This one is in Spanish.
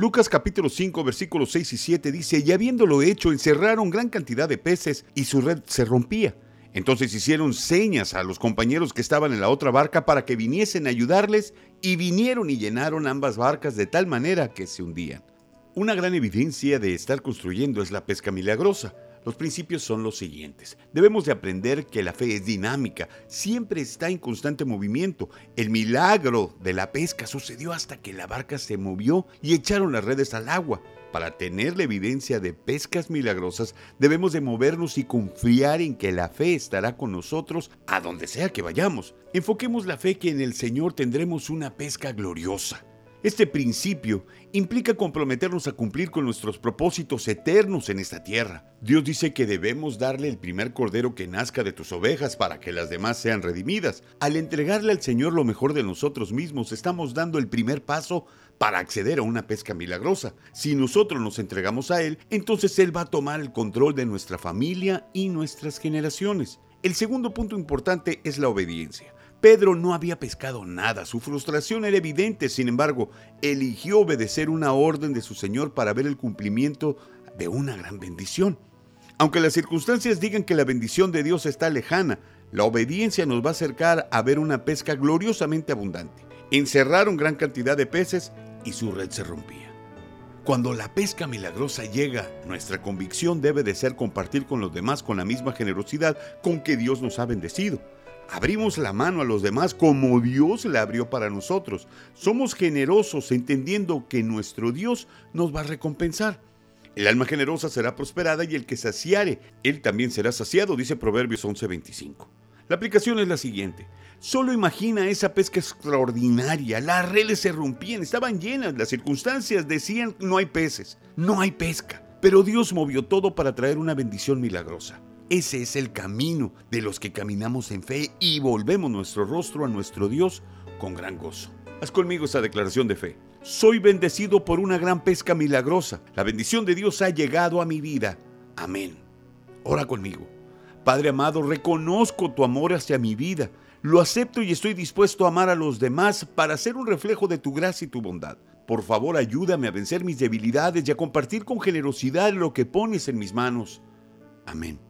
Lucas capítulo 5 versículos 6 y 7 dice, y habiéndolo hecho, encerraron gran cantidad de peces y su red se rompía. Entonces hicieron señas a los compañeros que estaban en la otra barca para que viniesen a ayudarles y vinieron y llenaron ambas barcas de tal manera que se hundían. Una gran evidencia de estar construyendo es la pesca milagrosa. Los principios son los siguientes. Debemos de aprender que la fe es dinámica, siempre está en constante movimiento. El milagro de la pesca sucedió hasta que la barca se movió y echaron las redes al agua. Para tener la evidencia de pescas milagrosas, debemos de movernos y confiar en que la fe estará con nosotros a donde sea que vayamos. Enfoquemos la fe que en el Señor tendremos una pesca gloriosa. Este principio implica comprometernos a cumplir con nuestros propósitos eternos en esta tierra. Dios dice que debemos darle el primer cordero que nazca de tus ovejas para que las demás sean redimidas. Al entregarle al Señor lo mejor de nosotros mismos, estamos dando el primer paso para acceder a una pesca milagrosa. Si nosotros nos entregamos a Él, entonces Él va a tomar el control de nuestra familia y nuestras generaciones. El segundo punto importante es la obediencia. Pedro no había pescado nada, su frustración era evidente, sin embargo, eligió obedecer una orden de su Señor para ver el cumplimiento de una gran bendición. Aunque las circunstancias digan que la bendición de Dios está lejana, la obediencia nos va a acercar a ver una pesca gloriosamente abundante. Encerraron gran cantidad de peces y su red se rompía. Cuando la pesca milagrosa llega, nuestra convicción debe de ser compartir con los demás con la misma generosidad con que Dios nos ha bendecido abrimos la mano a los demás como Dios la abrió para nosotros. Somos generosos entendiendo que nuestro Dios nos va a recompensar. El alma generosa será prosperada y el que saciare, él también será saciado, dice Proverbios 11:25. La aplicación es la siguiente. Solo imagina esa pesca extraordinaria. Las redes se rompían, estaban llenas, las circunstancias decían no hay peces, no hay pesca. Pero Dios movió todo para traer una bendición milagrosa. Ese es el camino de los que caminamos en fe y volvemos nuestro rostro a nuestro Dios con gran gozo. Haz conmigo esa declaración de fe. Soy bendecido por una gran pesca milagrosa. La bendición de Dios ha llegado a mi vida. Amén. Ora conmigo. Padre amado, reconozco tu amor hacia mi vida. Lo acepto y estoy dispuesto a amar a los demás para ser un reflejo de tu gracia y tu bondad. Por favor, ayúdame a vencer mis debilidades y a compartir con generosidad lo que pones en mis manos. Amén.